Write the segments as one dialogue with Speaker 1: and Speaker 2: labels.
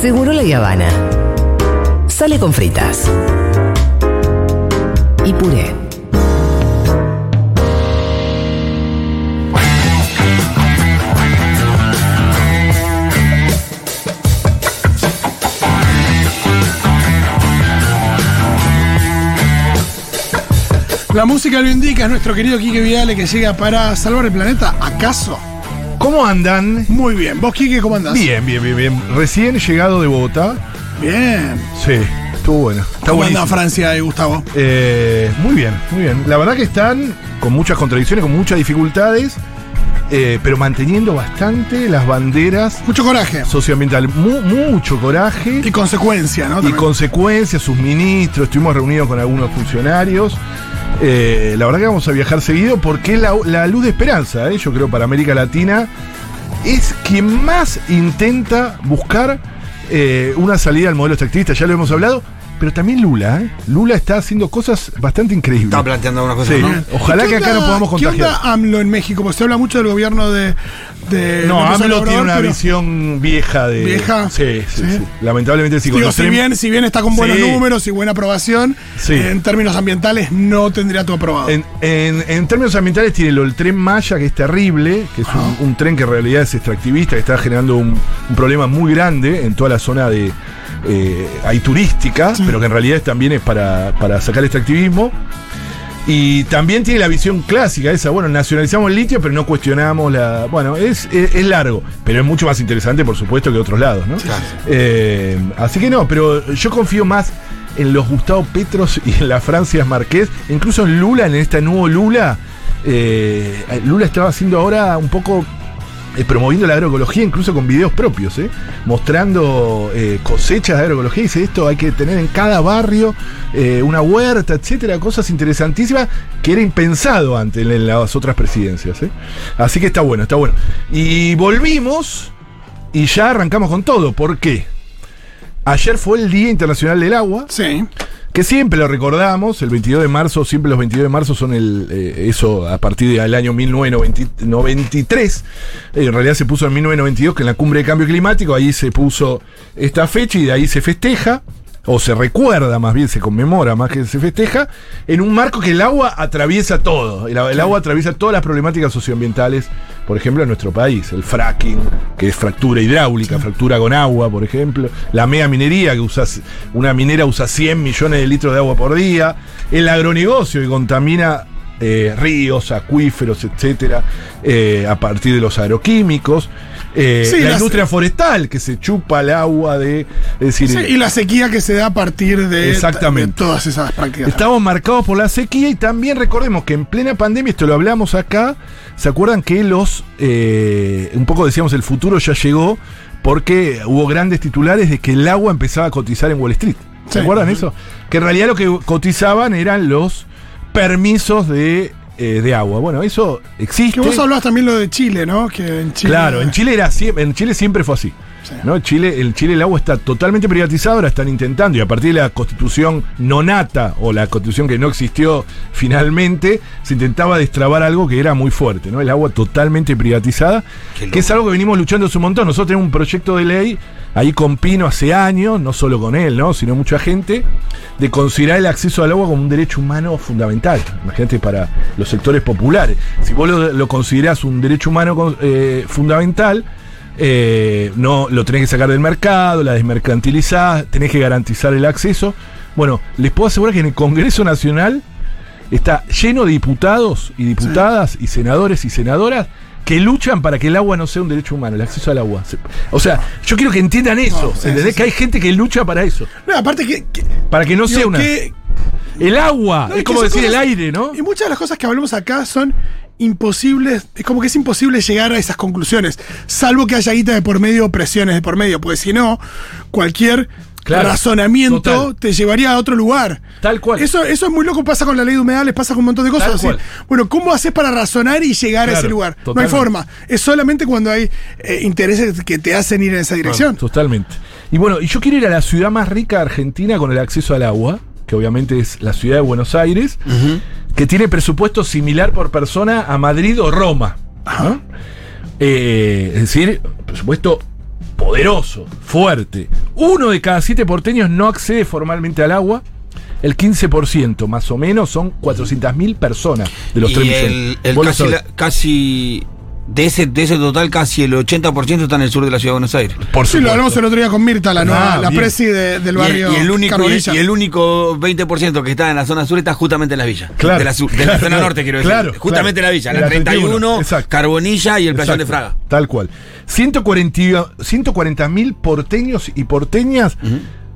Speaker 1: Seguro la Habana. Sale con fritas. Y puré.
Speaker 2: La música lo indica, es nuestro querido Quique Viale que llega para salvar el planeta. ¿Acaso?
Speaker 3: ¿Cómo andan?
Speaker 2: Muy bien. ¿Vos, Quique, cómo andás?
Speaker 3: Bien, bien, bien, bien. Recién llegado de Bogotá.
Speaker 2: Bien.
Speaker 3: Sí, estuvo bueno. Está
Speaker 2: ¿Cómo anda
Speaker 3: buenísimo.
Speaker 2: Francia y Gustavo?
Speaker 3: Eh, muy bien, muy bien. La verdad que están con muchas contradicciones, con muchas dificultades, eh, pero manteniendo bastante las banderas
Speaker 2: Mucho coraje.
Speaker 3: socioambientales. Mu- mucho coraje
Speaker 2: Y consecuencia, ¿no?
Speaker 3: y
Speaker 2: También.
Speaker 3: consecuencias, sus ministros, estuvimos reunidos con algunos funcionarios. Eh, la verdad que vamos a viajar seguido porque es la, la luz de esperanza, eh, yo creo, para América Latina. Es quien más intenta buscar eh, una salida al modelo extractivista, ya lo hemos hablado, pero también Lula. eh. Lula está haciendo cosas bastante increíbles.
Speaker 4: Está planteando algunas cosas,
Speaker 3: Sí.
Speaker 4: ¿no?
Speaker 3: Ojalá
Speaker 2: ¿Qué
Speaker 3: que acá
Speaker 2: onda-
Speaker 3: no podamos
Speaker 2: ¿Qué
Speaker 3: contagiar.
Speaker 2: onda AMLO en México? Porque se habla mucho del gobierno de. De
Speaker 3: No, AMLO
Speaker 2: Obrador,
Speaker 3: tiene una visión vieja de.
Speaker 2: ¿Vieja?
Speaker 3: Sí, sí,
Speaker 2: Sí.
Speaker 3: sí. Lamentablemente sí. con
Speaker 2: Digo,
Speaker 3: los
Speaker 2: si bien, si bien está con buenos
Speaker 3: Sí.
Speaker 2: números y buena aprobación,
Speaker 3: Sí.
Speaker 2: en términos ambientales no tendría todo aprobado.
Speaker 3: En, en- en términos ambientales tiene lo, el tren Maya, que es terrible, que es un, un tren que en realidad es extractivista, que está generando un, un problema muy grande en toda la zona de eh, hay turística, pero que en realidad también es para, para sacar el extractivismo. Y también tiene la visión clásica esa, bueno, nacionalizamos el litio, pero no cuestionamos la... Bueno, es, es, es largo, pero es mucho más interesante, por supuesto, que otros lados, ¿no?
Speaker 4: Claro.
Speaker 3: Eh, así que no, pero yo confío más en los Gustavo Petros y en la Francias Marqués, incluso en Lula, en este nuevo Lula. eh, Lula estaba haciendo ahora un poco eh, promoviendo la agroecología, incluso con videos propios, ¿eh? mostrando eh, cosechas de agroecología. Dice esto hay que tener en cada barrio una huerta, etcétera, cosas interesantísimas que era impensado antes en las otras presidencias. Así que está bueno, está bueno. Y volvimos y ya arrancamos con todo. ¿Por qué? Ayer fue el Día Internacional del Agua,
Speaker 2: Sí.
Speaker 3: Que siempre lo recordamos, el 22 de marzo, siempre los 22 de marzo son el, eh, eso a partir del año 1993. Eh, en realidad se puso en 1992, que en la cumbre de cambio climático, ahí se puso esta fecha y de ahí se festeja, o se recuerda más bien, se conmemora más que se festeja, en un marco que el agua atraviesa todo. El, el agua atraviesa todas las problemáticas socioambientales, por ejemplo, en nuestro país. El fracking, que es fractura hidráulica, fractura con agua, por ejemplo. La mega minería, que usa, una minera usa 100 millones de litros de agua por día. El agronegocio, que contamina eh, ríos, acuíferos, etcétera, eh, a partir de los agroquímicos. Eh,
Speaker 2: Sí,
Speaker 3: la industria forestal, que se chupa el agua de. Es decir,
Speaker 2: Sí, y la sequía que se da a partir de,
Speaker 3: Exactamente.
Speaker 2: de todas esas prácticas.
Speaker 3: Estamos marcados por la sequía y también recordemos que en plena pandemia, esto lo hablamos acá, ¿se acuerdan que los, eh, un poco decíamos, el futuro ya llegó porque hubo grandes titulares de que el agua empezaba a cotizar en Wall Street? ¿Se
Speaker 2: Sí.
Speaker 3: acuerdan eso? Que en realidad lo que cotizaban eran los permisos de, eh, de agua. Bueno, eso existe.
Speaker 2: Que vos hablabas también lo de Chile, ¿no? Que en Chile.
Speaker 3: Claro, en Chile era en Chile siempre fue así.
Speaker 2: Sí.
Speaker 3: ¿no? Chile, el Chile el agua está totalmente privatizado, ahora están intentando, y a partir de la constitución nonata, o la constitución que no existió finalmente, se intentaba destrabar algo que era muy fuerte, ¿no? El agua totalmente privatizada, que es algo que venimos luchando hace un montón. Nosotros tenemos un proyecto de ley ahí con Pino hace años, no solo con él, ¿no? sino mucha gente, de considerar el acceso al agua como un derecho humano fundamental. Imagínate para los sectores populares. Si vos lo, lo considerás un derecho humano eh, fundamental, eh, no lo tenés que sacar del mercado, la desmercantilizás, tenés que garantizar el acceso. Bueno, les puedo asegurar que en el Congreso Nacional está lleno de diputados y diputadas y senadores y senadoras que luchan para que el agua no sea un derecho humano, el acceso al agua. O sea, yo quiero que entiendan eso,
Speaker 2: No, sí,
Speaker 3: ¿entendés?
Speaker 2: sí,
Speaker 3: Que hay gente que lucha para eso,
Speaker 2: No, aparte que. que-
Speaker 3: para que no
Speaker 2: digo,
Speaker 3: sea una...
Speaker 2: que-
Speaker 3: El agua,
Speaker 2: no,
Speaker 3: es como decir el aire, ¿no?
Speaker 2: Y muchas de las cosas que hablamos acá son imposibles. Es como que es imposible llegar a esas conclusiones. Salvo que haya guita de por medio o presiones de por medio. Porque si no, cualquier.
Speaker 3: Claro,
Speaker 2: razonamiento
Speaker 3: total.
Speaker 2: te llevaría a otro lugar.
Speaker 3: Tal cual.
Speaker 2: Eso, eso es muy loco, pasa con la ley de humedales, pasa con un montón de cosas. Así. Bueno, ¿cómo haces para razonar y llegar a ese lugar? No hay forma. Es solamente cuando hay eh, intereses que te hacen ir en esa dirección.
Speaker 3: Totalmente. Y bueno, y yo quiero ir a la ciudad más rica de Argentina con el acceso al agua, que obviamente es la ciudad de Buenos Aires, que tiene presupuesto similar por persona a Madrid o Roma. Eh, es decir, presupuesto poderoso, fuerte. Uno de cada siete porteños no accede formalmente al agua. El 15% más o menos son 400.000 personas de los
Speaker 4: y
Speaker 3: 3
Speaker 4: el,
Speaker 3: millones.
Speaker 4: el la- casi de ese, de ese total, casi el 80% está en el sur de la ciudad de Buenos Aires.
Speaker 3: Por
Speaker 2: Sí, lo hablamos el otro día con Mirta, la, nueva,
Speaker 3: Ah,
Speaker 2: la presi de- del
Speaker 4: Y el-
Speaker 2: barrio
Speaker 4: y, el único, y,
Speaker 2: Carbonilla.
Speaker 4: y el único 20% que está en la zona sur está justamente en las villas.
Speaker 3: Claro,
Speaker 4: de la, sur- de la
Speaker 3: claro,
Speaker 4: zona
Speaker 3: claro,
Speaker 4: norte, quiero decir.
Speaker 3: claro,
Speaker 4: justamente
Speaker 3: claro.
Speaker 4: la villa,
Speaker 3: En
Speaker 4: la
Speaker 3: la 31,
Speaker 4: 31,
Speaker 3: exacto.
Speaker 4: Carbonilla y el playón de Fraga.
Speaker 3: Tal cual. 140 mil porteños y porteñas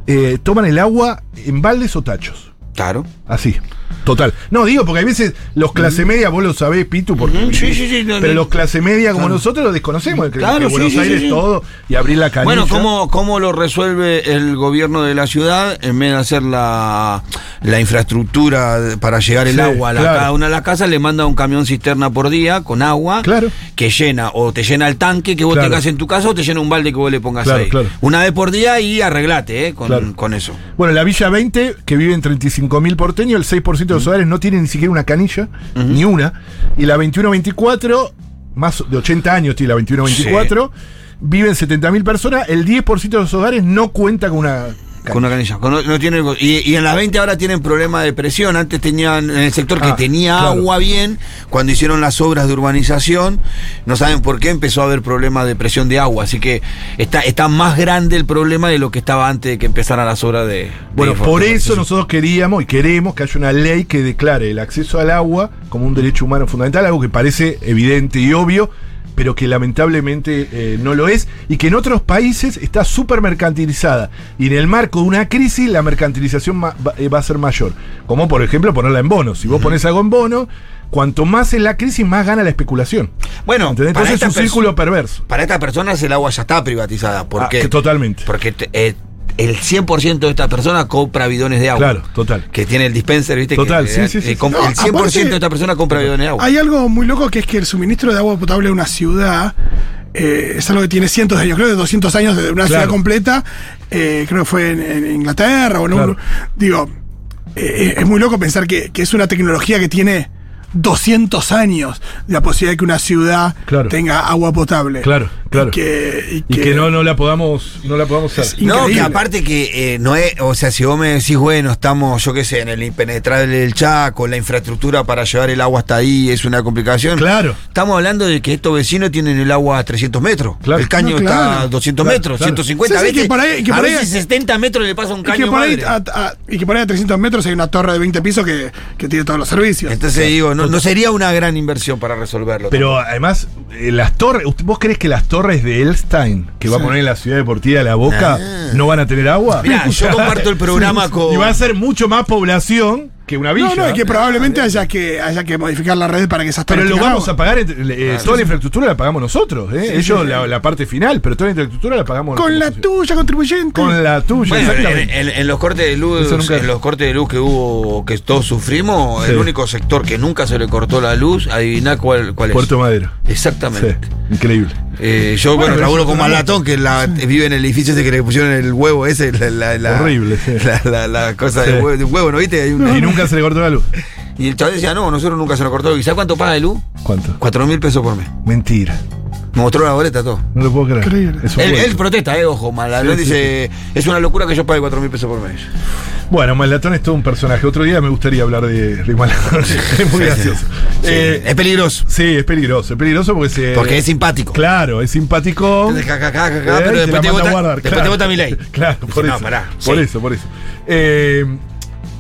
Speaker 3: eh, toman el agua en baldes o tachos.
Speaker 4: Claro.
Speaker 3: Así. Total. No, digo, porque a veces los mm. clase media, vos lo sabés, Pitu, porque.
Speaker 4: Sí, eh, sí, sí, no,
Speaker 3: pero los clase media como nosotros lo desconocemos. El
Speaker 4: claro,
Speaker 3: que Buenos Aires todo y abrir la canilla.
Speaker 4: Bueno, ¿cómo, ¿cómo lo resuelve el gobierno de la ciudad en vez de hacer la, la infraestructura para llegar el agua a cada una de las casas? Le manda un camión cisterna por día con agua
Speaker 3: claro.
Speaker 4: que llena o te llena el tanque que vos tengas en tu casa o te llena un balde que vos le pongas ahí. Una vez por día y arreglate eh, con, con eso.
Speaker 3: Bueno, la Villa 20, que vive en 35 5.000 porteños, el 6% de los hogares no tiene ni siquiera una canilla, uh -huh. ni una. Y la 21-24, más de 80 años tiene la 21-24, sí. viven 70.000 personas, el 10% de los hogares no cuenta con una
Speaker 4: con una canilla. Con- no tiene- y, y en las 20 ahora tienen problema de presión. Antes tenían en el sector que
Speaker 3: Ah,
Speaker 4: tenía
Speaker 3: claro.
Speaker 4: agua bien. Cuando hicieron las obras de urbanización, no saben por qué empezó a haber problema de presión de agua. Así que está, está más grande el problema de lo que estaba antes de que empezaran las obras de. de
Speaker 3: Bueno, por eso nosotros queríamos y queremos que haya una ley que declare el acceso al agua como un derecho humano fundamental, algo que parece evidente y obvio, pero que lamentablemente eh, no lo es, y que en otros países está súper mercantilizada. Y en el marco de una crisis, la mercantilización va, eh, va a ser mayor. Como por ejemplo ponerla en bonos. Si vos pones algo en bono, cuanto más es la crisis, más gana la especulación.
Speaker 4: Bueno,
Speaker 3: Entonces es un círculo perverso.
Speaker 4: Para estas personas el agua ya está privatizada. Porque,
Speaker 3: Ah, totalmente.
Speaker 4: Porque eh, el 100% de estas personas compra bidones de agua.
Speaker 3: Claro, total.
Speaker 4: Que tiene el dispenser, ¿viste?
Speaker 3: Total,
Speaker 4: Que,
Speaker 3: sí,
Speaker 4: eh,
Speaker 3: sí, sí,
Speaker 4: eh.
Speaker 2: No,
Speaker 4: el 100%
Speaker 2: aparte-
Speaker 4: de esta persona compra bidones de agua.
Speaker 2: Hay algo muy loco que es que el suministro de agua potable de una ciudad eh, es algo que tiene cientos de años, creo que 200 años de una ciudad completa. eh, creo que fue en, en Inglaterra o en un-. Digo, eh, es muy loco pensar que, que es una tecnología que tiene 200 años la posibilidad de que una ciudad
Speaker 3: Claro.
Speaker 2: tenga agua potable.
Speaker 3: Claro, claro.
Speaker 2: Y que,
Speaker 3: Y que no, no la podamos, no la podamos hacer.
Speaker 4: No, que aparte que eh, no es, o sea, si vos me decís, bueno, estamos, yo qué sé, en el impenetrable del Chaco, la infraestructura para llevar el agua hasta ahí es una complicación.
Speaker 3: Claro.
Speaker 4: Estamos hablando de que estos vecinos tienen el agua a 300 metros.
Speaker 3: Claro.
Speaker 4: El caño
Speaker 2: No, claro.
Speaker 4: está a 200
Speaker 3: Claro,
Speaker 4: metros,
Speaker 3: claro.
Speaker 4: 150
Speaker 2: Sí, sí,
Speaker 4: a veces.
Speaker 2: que por ahí- que
Speaker 4: a
Speaker 2: por ahí-
Speaker 4: veces 70 metros le pasa un
Speaker 2: Y que,
Speaker 4: caño
Speaker 2: por ahí, a- a- y que por ahí a 300 metros hay una torre de 20 pisos que, que tiene todos los servicios.
Speaker 4: Entonces digo, no, no sería una gran inversión para resolverlo.
Speaker 3: Pero además, eh, las torres, ¿usted- ¿vos crees que las torres de Elstein, que va a poner en la ciudad deportiva de La Boca,
Speaker 4: Ah.
Speaker 3: no van a tener agua?
Speaker 4: Mirá, yo comparto el programa con.
Speaker 3: Y va a ser mucho más población que una villa.
Speaker 2: No, no, es que probablemente haya que, haya que modificar la red para que esas
Speaker 3: pero
Speaker 2: torres
Speaker 3: lo
Speaker 2: tengan
Speaker 3: vamos
Speaker 2: agua.
Speaker 3: a pagar, eh, toda la infraestructura la pagamos nosotros, ¿eh? ellos La, la parte final, pero toda la infraestructura la pagamos
Speaker 2: Con la tuya, contribuyente.
Speaker 3: Con la tuya,
Speaker 4: Bueno, en,
Speaker 3: exactamente.
Speaker 4: en- en los cortes de luz,
Speaker 3: Eso nunca-
Speaker 4: en los cortes de luz que hubo, que todos sufrimos,
Speaker 3: Sí.
Speaker 4: el único sector que nunca se le cortó la luz, adiviná cuál, cuál es.
Speaker 3: Puerto Madero.
Speaker 4: Exactamente.
Speaker 3: Sí, increíble.
Speaker 4: Eh, yo, bueno,
Speaker 3: Bueno,
Speaker 4: laburo con Malatón, que la, vive en el edificio ese que le pusieron el huevo ese, la, la- la-
Speaker 3: Horrible, sí.
Speaker 4: La, la- la cosa
Speaker 3: Sí.
Speaker 4: de, huevo, de huevo, ¿no viste? Hay
Speaker 3: Y nunca se le cortó la luz.
Speaker 4: y el chaval decía, no, nosotros nunca se nos cortó. ¿Y sabes cuánto paga de luz?
Speaker 3: ¿Cuánto?
Speaker 4: Cuatro mil pesos por mes.
Speaker 3: Mentira.
Speaker 4: Me mostró la boleta todo.
Speaker 3: No lo puedo creer.
Speaker 2: Increíble.
Speaker 4: Él, protesta, eh, ojo, Malatón
Speaker 3: Sí, sí,
Speaker 4: dice, es una locura que yo pague cuatro mil pesos por mes.
Speaker 3: Bueno, Malatón es todo un personaje. Otro día me gustaría hablar de Malatón. es muy gracioso.
Speaker 4: Sí,
Speaker 3: Eh,
Speaker 4: es peligroso,
Speaker 3: sí, es peligroso. Es peligroso porque se.
Speaker 4: porque es simpático.
Speaker 3: Claro, es simpático.
Speaker 4: Entonces,
Speaker 3: Eh,
Speaker 4: pero después te
Speaker 3: manda
Speaker 4: vota,
Speaker 3: a guardar,
Speaker 4: después
Speaker 3: claro.
Speaker 4: te vota mi ley.
Speaker 3: Claro, por
Speaker 4: No,
Speaker 3: eso.
Speaker 4: pará,
Speaker 3: por
Speaker 4: sí.
Speaker 3: eso, por eso. Eh,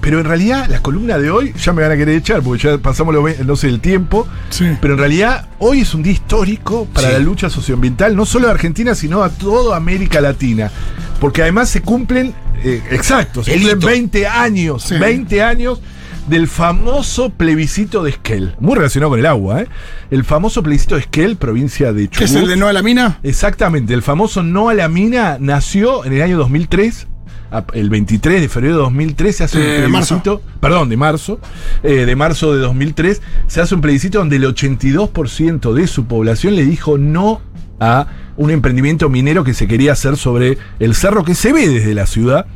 Speaker 3: pero en realidad, la columna de hoy ya me van a querer echar, porque ya pasamos los no sé, el tiempo.
Speaker 2: Sí.
Speaker 3: Pero en realidad, hoy es un día histórico para la lucha socioambiental, no solo de Argentina, sino a toda América Latina. Porque además se cumplen, eh, exacto, se cumplen
Speaker 4: hito.
Speaker 3: 20 años,
Speaker 2: Sí.
Speaker 3: 20 años del famoso plebiscito de Esquel. Muy relacionado con el agua, ¿eh? El famoso plebiscito de Esquel, provincia de Chubut.
Speaker 2: ¿Qué es el de no a la mina?
Speaker 3: Exactamente, el famoso No a la Mina nació en el año 2003. a- El 23 de febrero de 2003 se hace un
Speaker 2: Eh, de
Speaker 3: plebiscito, perdón, de marzo, eh, de marzo de 2003, se hace un plebiscito donde el 82% de su población le dijo no a un emprendimiento minero que se quería hacer sobre el cerro que se ve desde la ciudad.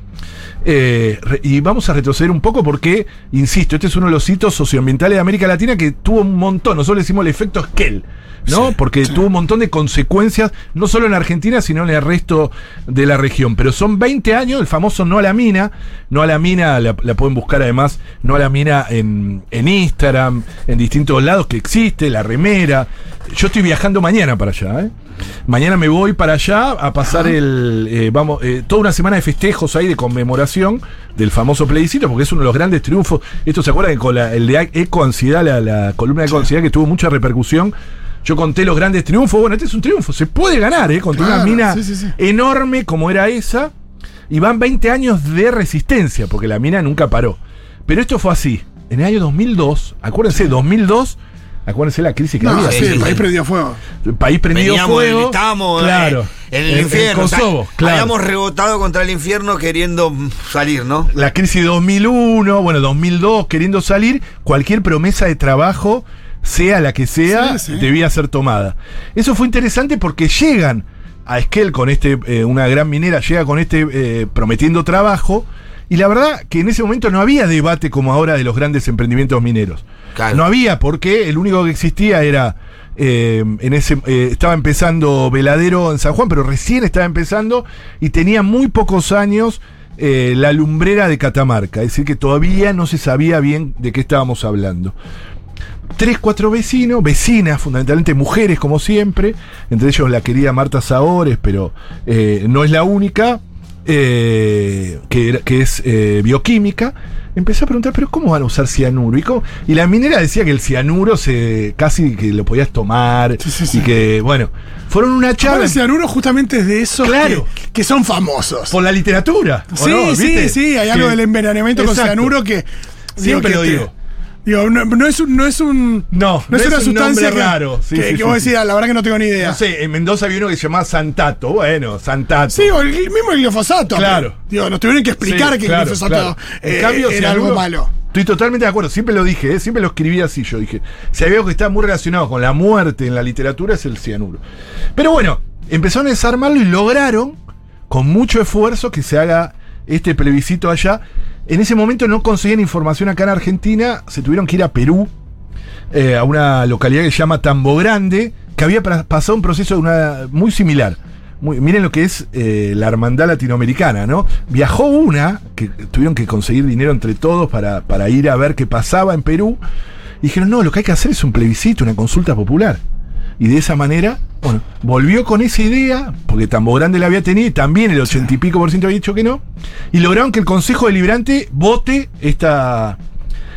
Speaker 3: Eh, y vamos a retroceder un poco porque, insisto, este es uno de los hitos socioambientales de América Latina que tuvo un montón, nosotros le decimos el efecto Skell, ¿no? porque tuvo un montón de consecuencias, no solo en Argentina, sino en el resto de la región. Pero son 20 años, el famoso no a la mina, no a la mina, la, la pueden buscar además, no a la mina en, en Instagram, en distintos lados que existe, la remera. Yo estoy viajando mañana para allá, ¿eh? Mañana me voy para allá a pasar el. eh, vamos, eh, toda una semana de festejos ahí, de conmemoración del famoso plebiscito, porque es uno de los grandes triunfos. Esto se acuerdan que con la- el de Eco Ansiedad, la, la columna de Eco Ansiedad, que tuvo mucha repercusión. Yo conté los grandes triunfos. Bueno, este es un triunfo. Se puede ganar, ¿eh? Contra una mina
Speaker 2: sí, sí, sí.
Speaker 3: enorme como era esa. Y van 20 años de resistencia, porque la mina nunca paró. Pero esto fue así. En el año 2002, acuérdense, 2002, acuérdense la crisis que
Speaker 2: No,
Speaker 3: había.
Speaker 4: sí,
Speaker 2: el país prendió fuego.
Speaker 3: El país prendido
Speaker 4: Veníamos,
Speaker 3: fuego.
Speaker 4: estábamos
Speaker 3: claro,
Speaker 4: eh, en el infierno. o sea,
Speaker 3: Kosovo, claro.
Speaker 4: Habíamos rebotado contra el infierno queriendo salir, ¿no?
Speaker 3: La crisis de 2001, bueno, 2002, queriendo salir, cualquier promesa de trabajo, sea la que sea,
Speaker 2: Sí, sí.
Speaker 3: debía ser tomada. Eso fue interesante porque llegan a Esquel con este, eh, una gran minera, llega con este eh, prometiendo trabajo. Y la verdad que en ese momento no había debate como ahora de los grandes emprendimientos mineros.
Speaker 4: Claro.
Speaker 3: No había, porque el único que existía era. eh, en ese eh, estaba empezando Veladero en San Juan, pero recién estaba empezando y tenía muy pocos años eh, la lumbrera de Catamarca. Es decir, que todavía no se sabía bien de qué estábamos hablando. Tres, cuatro vecinos, vecinas, fundamentalmente mujeres como siempre, entre ellos la querida Marta Sabores, pero eh, no es la única, eh, que, era- que es eh, bioquímica, empezó a preguntar, pero ¿cómo van a usar cianuro? Y, cómo- y la minera decía que el cianuro se casi que lo podías tomar
Speaker 2: Sí, sí, sí.
Speaker 3: y que, bueno, fueron una
Speaker 2: Charla el cianuro justamente es de esos
Speaker 3: Claro.
Speaker 2: que, que son famosos.
Speaker 3: por la literatura. ¿o
Speaker 2: Sí,
Speaker 3: no?
Speaker 2: sí,
Speaker 3: ¿Viste?
Speaker 2: sí, hay algo del envenenamiento con
Speaker 3: Exacto.
Speaker 2: cianuro que.
Speaker 3: Siempre lo
Speaker 2: te-
Speaker 3: digo.
Speaker 2: No, no es un. No es, un,
Speaker 3: No, no
Speaker 2: es
Speaker 3: es
Speaker 2: una
Speaker 3: un
Speaker 2: sustancia que,
Speaker 3: raro. Sí,
Speaker 2: que,
Speaker 3: sí,
Speaker 2: que vos
Speaker 3: sí.
Speaker 2: decís, "Ah, la verdad que no tengo ni idea.
Speaker 3: No sé, en Mendoza había uno que se llamaba Santato. Bueno, Santato.
Speaker 2: Sí, o el, el mismo el glifosato.
Speaker 3: Claro.
Speaker 2: pero, Digo, nos tuvieron que explicar
Speaker 3: Sí,
Speaker 2: que
Speaker 3: claro,
Speaker 2: el glifosato
Speaker 3: claro.
Speaker 2: eh,
Speaker 3: En cambio,
Speaker 2: era algo malo.
Speaker 3: Estoy totalmente de acuerdo, siempre lo dije, ¿eh? siempre lo escribí así. Yo dije, si hay algo que está muy relacionado con la muerte en la literatura es el cianuro. Pero bueno, empezaron a desarmarlo y lograron, con mucho esfuerzo, que se haga este plebiscito allá. En ese momento no conseguían información acá en Argentina, se tuvieron que ir a Perú, eh, a una localidad que se llama Tambo Grande, que había pasado un proceso muy similar. Miren lo que es eh, la hermandad latinoamericana, ¿no? Viajó una, que tuvieron que conseguir dinero entre todos para ir a ver qué pasaba en Perú, y dijeron, no, lo que hay que hacer es un plebiscito, una consulta popular. Y de esa manera, bueno, volvió con esa idea, porque Tambo Grande la había tenido, y también el ochenta y pico por ciento había dicho que no, y lograron que el Consejo Deliberante vote esta,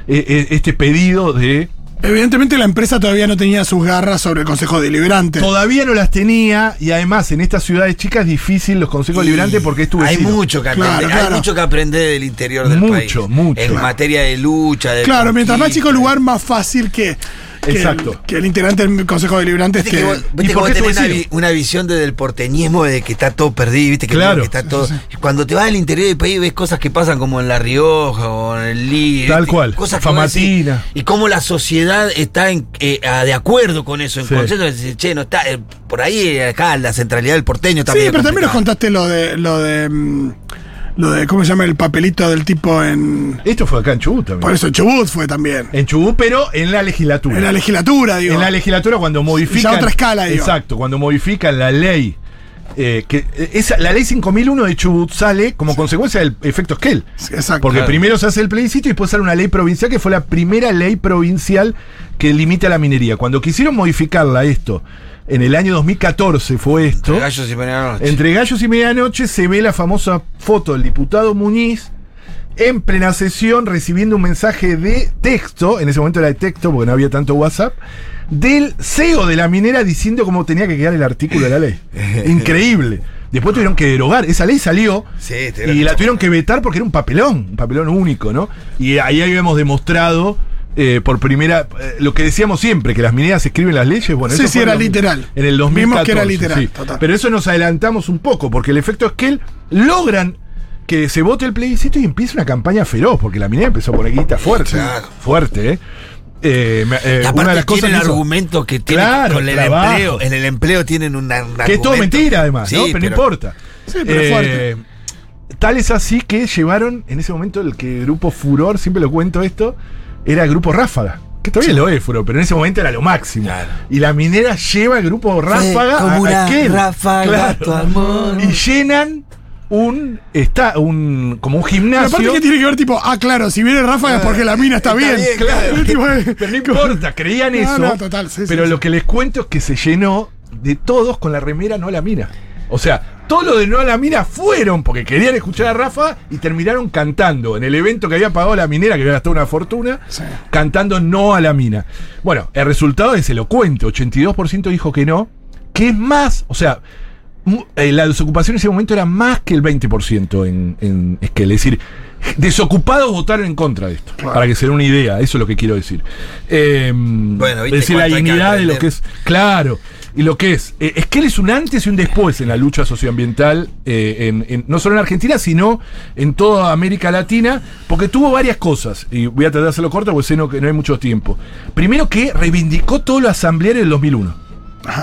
Speaker 3: eh, eh, este pedido de
Speaker 2: Evidentemente la empresa todavía no tenía sus garras sobre el Consejo Deliberante.
Speaker 3: Todavía no las tenía y además en estas ciudades chicas es difícil los consejos liberantes porque es tu
Speaker 4: Hay
Speaker 3: vecino.
Speaker 4: mucho que aprender.
Speaker 2: claro.
Speaker 4: Hay mucho que aprender del interior del
Speaker 3: Mucho,
Speaker 4: país.
Speaker 3: mucho.
Speaker 4: En materia de lucha, de
Speaker 2: Claro, mientras más chico el lugar, más fácil que,
Speaker 3: Exacto.
Speaker 2: el, que el integrante del Consejo Deliberante esté.
Speaker 4: viste
Speaker 3: ¿Y
Speaker 4: que tenés una,
Speaker 3: vecino?
Speaker 4: vi- una visión desde el porteñismo de que está todo perdido, viste que,
Speaker 3: Claro.
Speaker 4: que está todo. Cuando te vas al interior del país ves cosas que pasan como en La Rioja o en el Lí.
Speaker 3: Tal
Speaker 4: viste,
Speaker 3: cual.
Speaker 4: Cosas que vos decís,
Speaker 3: Famatina.
Speaker 4: Y cómo la sociedad está en- eh, de acuerdo con eso, en
Speaker 3: Sí.
Speaker 4: consenso. de decir, che, no está. eh, por ahí acá la centralidad del porteño
Speaker 2: Sí,
Speaker 4: también.
Speaker 2: pero también nos contaste lo de. lo de. Lo de. ¿Cómo se llama el papelito del tipo en.
Speaker 3: Esto fue acá en Chubut también.
Speaker 2: Por eso en Chubut fue también.
Speaker 3: En Chubut, pero en la legislatura.
Speaker 2: En la legislatura, digo.
Speaker 3: En la legislatura cuando modifican.
Speaker 2: Ya otra escala, digo.
Speaker 3: Exacto, cuando modifican la ley. eh, que eh, esa, la ley 5001 de Chubut sale como consecuencia del efecto Skell.
Speaker 2: Exacto.
Speaker 3: Porque
Speaker 4: Claro.
Speaker 3: primero se hace el plebiscito y después sale una ley provincial que fue la primera ley provincial que limita la minería. Cuando quisieron modificarla esto, en el año 2014 fue esto.
Speaker 4: Entre gallos y medianoche.
Speaker 3: Entre gallos y medianoche se ve la famosa foto del diputado Muñiz en plena sesión recibiendo un mensaje de texto, en ese momento era de texto porque no había tanto WhatsApp, del CEO de la minera diciendo cómo tenía que quedar el artículo de la ley. Increíble. Después tuvieron que derogar. Esa ley salió
Speaker 4: Sí,
Speaker 3: y la tuvieron que vetar porque era un papelón, un papelón único, ¿no? Y ahí habíamos demostrado eh, por primera eh, lo que decíamos siempre, que las mineras escriben las leyes. Bueno,
Speaker 2: Sí,
Speaker 3: eso
Speaker 2: sí, era
Speaker 3: el-
Speaker 2: literal.
Speaker 3: En el 2014.
Speaker 2: Vimos que era literal,
Speaker 3: sí.
Speaker 2: total.
Speaker 3: Pero eso nos adelantamos un poco, porque el efecto es que él logran que se vote el plebiscito y empieza una campaña feroz, porque la minera empezó a poner guita fuerte.
Speaker 4: Claro.
Speaker 3: Fuerte, ¿eh? Eh, eh, una de las cosas hizo-
Speaker 4: argumentos que tienen
Speaker 3: Claro,
Speaker 4: con el
Speaker 3: trabajo.
Speaker 4: empleo. En el empleo tienen un
Speaker 3: Que es todo mentira, además, ¿no? Pero, no importa.
Speaker 2: Sí, pero fuerte.
Speaker 3: tal es así que llevaron en ese momento el que grupo Furor, siempre lo cuento esto, era el grupo Ráfaga. Que todavía lo es, pero en ese momento era lo máximo.
Speaker 4: Claro.
Speaker 3: Y la minera lleva el grupo Ráfaga
Speaker 5: como
Speaker 3: a
Speaker 5: una
Speaker 3: aquel.
Speaker 5: ráfaga, tu amor.
Speaker 3: Y llenan un está un como un
Speaker 2: Pero
Speaker 3: gimnasio.
Speaker 2: aparte que tiene que ver tipo, ah, claro, si viene Ráfaga es porque la mina está, bien.
Speaker 4: bien, claro.
Speaker 2: Tipo,
Speaker 3: Pero no importa, creían
Speaker 2: No,
Speaker 3: eso.
Speaker 2: no, total, sí, sí,
Speaker 3: pero
Speaker 2: sí.
Speaker 3: lo que les cuento es que se llenó de todos con la remera no la mina. O sea, todos los de no a la mina fueron porque querían escuchar a Rafa y terminaron cantando en el evento que había pagado la minera, que había gastado una fortuna,
Speaker 2: Sí.
Speaker 3: cantando no a la mina. Bueno, el resultado es elocuente: 82% dijo que no, que es más, o sea. eh, la desocupación en ese momento era más que el 20% en, en Esquel. Es decir, desocupados votaron en contra de esto. Para que se den una idea, eso es lo que quiero decir. Eh,
Speaker 4: Bueno, ¿viste
Speaker 3: es decir, la dignidad de lo que es. Claro. Y lo que es. Eh, Esquel es un antes y un después en la lucha socioambiental, eh, en- no solo en Argentina, sino en toda América Latina, porque tuvo varias cosas. Y voy a tratar de hacerlo corto porque sé que no hay mucho tiempo. Primero que reivindicó todo lo asambleario del 2001.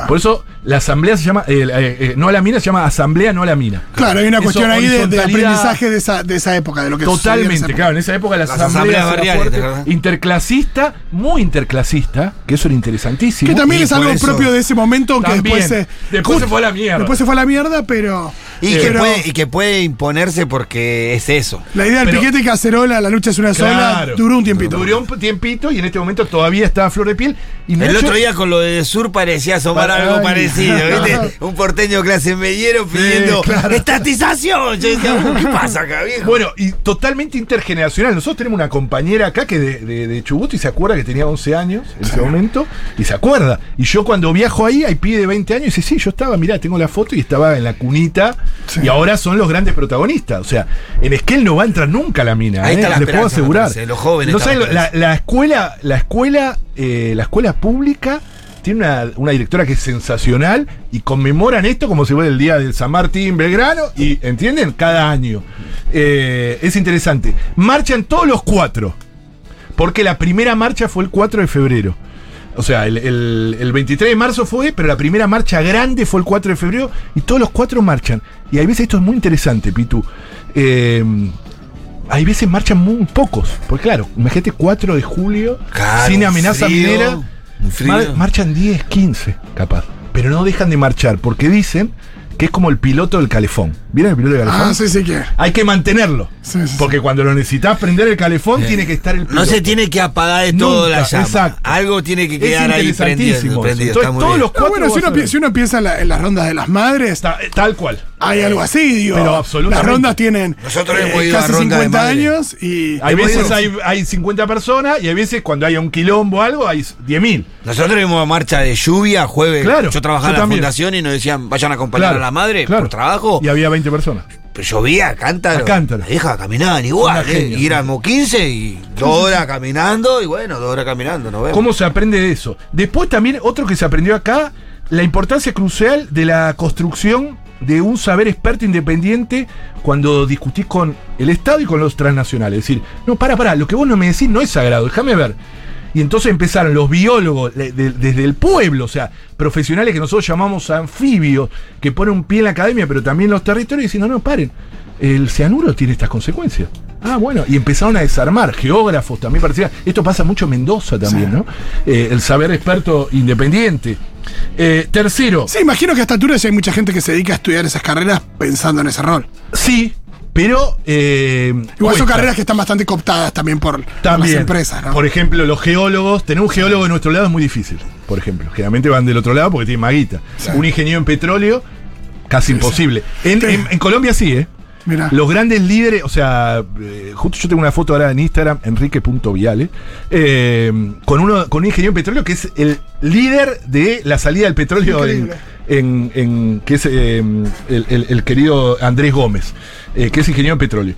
Speaker 3: Por eso la asamblea se llama, eh, eh, eh, no a la mina, se llama asamblea no a la mina.
Speaker 2: Claro, hay una
Speaker 3: Eso,
Speaker 2: cuestión ahí de, aprendizaje de esa, de esa época, de lo que sucedía en
Speaker 3: Totalmente,
Speaker 2: época.
Speaker 3: claro, en esa época las,
Speaker 4: Las barriales,
Speaker 3: fuerte, interclasista, muy interclasista, que eso era interesantísimo.
Speaker 2: Que también
Speaker 4: Y
Speaker 2: es algo
Speaker 4: eso-
Speaker 2: propio de ese momento que
Speaker 3: También.
Speaker 2: después se.
Speaker 3: Después se fue a la mierda.
Speaker 2: Después se fue a la mierda, pero.
Speaker 4: Y, que
Speaker 2: pero
Speaker 4: puede, y que puede imponerse porque es eso.
Speaker 2: La idea del
Speaker 3: Pero-
Speaker 2: piquete y cacerola, la lucha es una sola, duró un tiempito.
Speaker 3: Duró un tiempito y en este momento todavía está a flor de piel. Y
Speaker 4: El otro día con lo de Sur parecía asomar
Speaker 3: Ay.
Speaker 4: algo parecido, ¿viste? Un porteño clase mediero pidiendo
Speaker 2: claro.
Speaker 4: estatización. Yo decía, ¿qué pasa acá, viejo?
Speaker 3: Bueno, y totalmente intergeneracional. Nosotros tenemos una compañera acá que de, de, de Chubut y se acuerda que tenía 11 años en ese momento. Y se acuerda. Y yo cuando viajo ahí, hay pibe de 20 años y dice, sí, yo estaba, mirá, tengo la foto y estaba en la cunita. Y ahora son los grandes protagonistas. O sea, en Esquel no va a entrar nunca la mina.
Speaker 4: Ahí
Speaker 3: ¿eh?
Speaker 4: está la
Speaker 3: Les puedo asegurar.
Speaker 4: parece, los jóvenes
Speaker 3: No saben
Speaker 4: la,
Speaker 3: la escuela, la escuela, eh, la escuela pública tiene una, una directora que es sensacional y conmemoran esto como si fuera el día del San Martín Belgrano y, ¿entienden? Cada año. Eh, es interesante. Marchan todos los cuatro. Porque la primera marcha fue el 4 de febrero. O sea, el, el- el 23 de marzo fue, pero la primera marcha grande fue el 4 de febrero y todos los cuatro marchan. Y hay veces esto es muy interesante, Pitu. Eh, hay veces marchan muy pocos. Porque claro, imagínate 4 de julio,
Speaker 4: Claro,
Speaker 3: sin amenaza
Speaker 4: frío,
Speaker 3: minera. mar- marchan 10, 15, capaz. Pero no dejan de marchar porque dicen que es como el piloto del calefón. ¿Vieron el piloto del calefón?
Speaker 2: Ah, sí, sí que.
Speaker 3: Hay que mantenerlo.
Speaker 2: Sí, sí, sí.
Speaker 3: porque cuando lo necesitas prender el calefón, tiene que estar el piloto.
Speaker 4: No se tiene que apagar de todo
Speaker 3: Nunca,
Speaker 4: la llama.
Speaker 3: exacto.
Speaker 4: Algo tiene que
Speaker 3: Es
Speaker 4: quedar ahí prendido. prendido.
Speaker 3: Entonces, todos
Speaker 4: bien.
Speaker 3: los
Speaker 2: Ah,
Speaker 3: cuatro
Speaker 2: bueno, si uno, pi- si uno piensa en, la- en las rondas de las madres,
Speaker 3: Está- eh, tal cual.
Speaker 2: Hay algo así, digo.
Speaker 3: Pero absolutamente.
Speaker 2: Las rondas tienen eh,
Speaker 4: Nosotros hemos ido a
Speaker 2: casi
Speaker 4: ronda de
Speaker 2: 50
Speaker 4: madre.
Speaker 2: años y.
Speaker 3: Hay
Speaker 2: Hemos
Speaker 3: veces
Speaker 2: ido-
Speaker 3: hay, hay 50 personas y hay veces cuando hay un quilombo o algo hay 10.000.
Speaker 4: Nosotros vimos a marcha de lluvia, jueves.
Speaker 3: Claro,
Speaker 4: yo trabajaba
Speaker 3: yo
Speaker 4: en la
Speaker 3: también.
Speaker 4: fundación y nos decían, vayan a acompañar
Speaker 3: Claro,
Speaker 4: a la madre
Speaker 3: claro.
Speaker 4: por trabajo.
Speaker 3: Y había 20 personas.
Speaker 4: Pero llovía, cántaro.
Speaker 3: A cántaro.
Speaker 4: La vieja caminaban igual,
Speaker 3: Una
Speaker 4: ¿eh?
Speaker 3: genia.
Speaker 4: Y éramos 15 y dos horas caminando, y bueno, dos horas caminando, nos vemos.
Speaker 3: ¿Cómo se aprende de eso? Después también otro que se aprendió acá, la importancia crucial de la construcción de un saber experto independiente cuando discutís con el Estado y con los transnacionales. Es decir, no, para, para, lo que vos no me decís no es sagrado, déjame ver. Y entonces empezaron los biólogos de- desde el pueblo, o sea, profesionales que nosotros llamamos anfibios, que ponen un pie en la academia, pero también en los territorios, diciendo, no, paren, el cianuro tiene estas consecuencias. Ah, bueno, y empezaron a desarmar, geógrafos también parecían. Esto pasa mucho en Mendoza también, ¿no? Eh, el saber experto independiente. Eh, tercero,
Speaker 2: Sí, imagino que a esta altura ya hay mucha gente que se dedica a estudiar esas carreras pensando en ese rol.
Speaker 3: sí, pero. eh,
Speaker 2: Igual son carreras que están bastante cooptadas también por,
Speaker 3: También.
Speaker 2: las empresas, ¿no?
Speaker 3: Por ejemplo, los geólogos, tener un geólogo de nuestro lado es muy difícil. Por ejemplo, generalmente van del otro lado porque tienen maguita. Un ingeniero en petróleo, casi imposible. En- en Colombia sí, ¿eh?
Speaker 2: Mirá.
Speaker 3: Los grandes líderes, o sea, eh, justo yo tengo una foto ahora en Instagram, enrique.viale, eh, con, uno, con un ingeniero en petróleo que es el líder de la salida del petróleo en,
Speaker 2: Increíble.
Speaker 3: en- en- que es eh, el, el- el querido Andrés Gómez, eh, que es ingeniero en petróleo.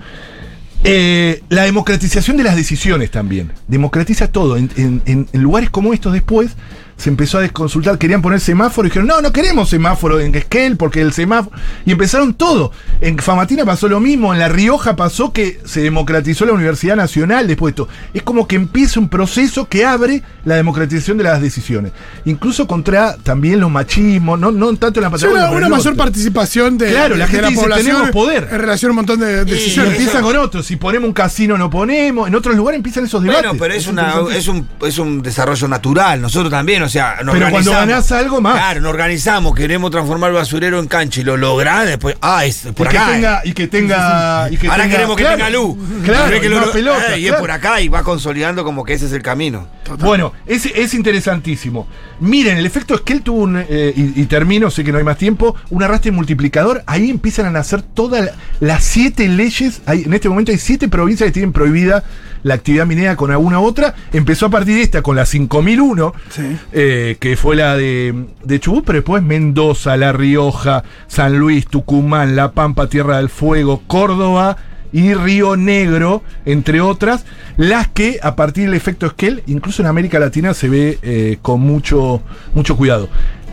Speaker 3: Eh, la democratización de las decisiones también. Democratiza todo. En, en- en- en lugares como estos después, se empezó a desconsultar, querían poner semáforo y dijeron, no, no queremos semáforo en Esquel porque el semáforo... Y empezaron todo. En Famatina pasó lo mismo, en La Rioja pasó que se democratizó la Universidad Nacional después de esto. Es como que empieza un proceso que abre la democratización de las decisiones. Incluso contra también los machismos, no, no tanto en la
Speaker 2: Sí,
Speaker 3: Patagonia.
Speaker 2: una,
Speaker 3: pero
Speaker 2: una mayor participación de,
Speaker 3: Claro, la
Speaker 2: de
Speaker 3: gente dice, "Tenemos poder".
Speaker 2: en relación a un montón de
Speaker 3: Y
Speaker 2: decisiones.
Speaker 3: empieza con otros, si ponemos un casino no ponemos, en otros lugares empiezan esos debates.
Speaker 4: Bueno, pero es, una,
Speaker 3: interesante.
Speaker 4: es, un, es un desarrollo natural. Nosotros también, o sea, nos
Speaker 3: Pero cuando ganás algo más.
Speaker 4: Claro, nos organizamos, queremos transformar el basurero en cancha y lo lográs, después. Ah, es por
Speaker 3: y que
Speaker 4: acá.
Speaker 3: y que tenga, y que
Speaker 4: Ahora
Speaker 3: tenga-
Speaker 4: queremos que
Speaker 3: claro,
Speaker 4: tenga luz.
Speaker 3: Claro,
Speaker 4: que
Speaker 3: y
Speaker 4: lo-
Speaker 3: más pelota,
Speaker 4: eh, y es por acá y va consolidando como que ese es el camino.
Speaker 3: Bueno, es, es interesantísimo. Miren, el efecto es que él tuvo un, eh, y, y termino, sé que no hay más tiempo, un arrastre multiplicador. Ahí empiezan a nacer todas la- las siete leyes. Hay, en este momento hay siete provincias que tienen prohibida la actividad minera con alguna otra. Empezó a partir de esta con la 5001,
Speaker 2: Sí.
Speaker 3: eh, que fue la de, de Chubut, pero después Mendoza, La Rioja, San Luis, Tucumán, La Pampa, Tierra del Fuego, Córdoba y Río Negro, entre otras, las que a partir del efecto Esquel, incluso en América Latina se ve eh, con mucho, mucho cuidado.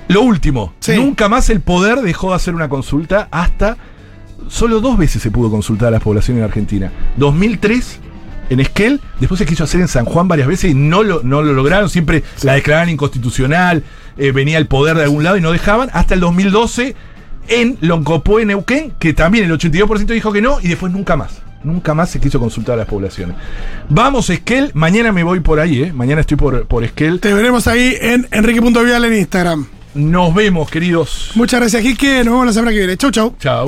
Speaker 3: Lo último,
Speaker 2: Sí.
Speaker 3: nunca más el poder dejó de hacer una consulta hasta solo dos veces se pudo consultar a las poblaciones en Argentina. 2003 en Esquel, después se quiso hacer en San Juan varias veces y no lo, no lo lograron, siempre la declaraban inconstitucional, eh, venía el poder de algún lado y no dejaban, hasta el 2012 en Loncopoe, Neuquén, que también el 82% dijo que no y después nunca más. Nunca más se quiso consultar a las poblaciones. Vamos, Esquel. Mañana me voy por ahí, ¿eh? Mañana estoy por, por Esquel.
Speaker 2: Te veremos ahí en Enrique.vial en Instagram.
Speaker 3: Nos vemos, queridos.
Speaker 2: Muchas gracias, Quique. Nos vemos la semana que viene. Chau, chau.
Speaker 3: Chao.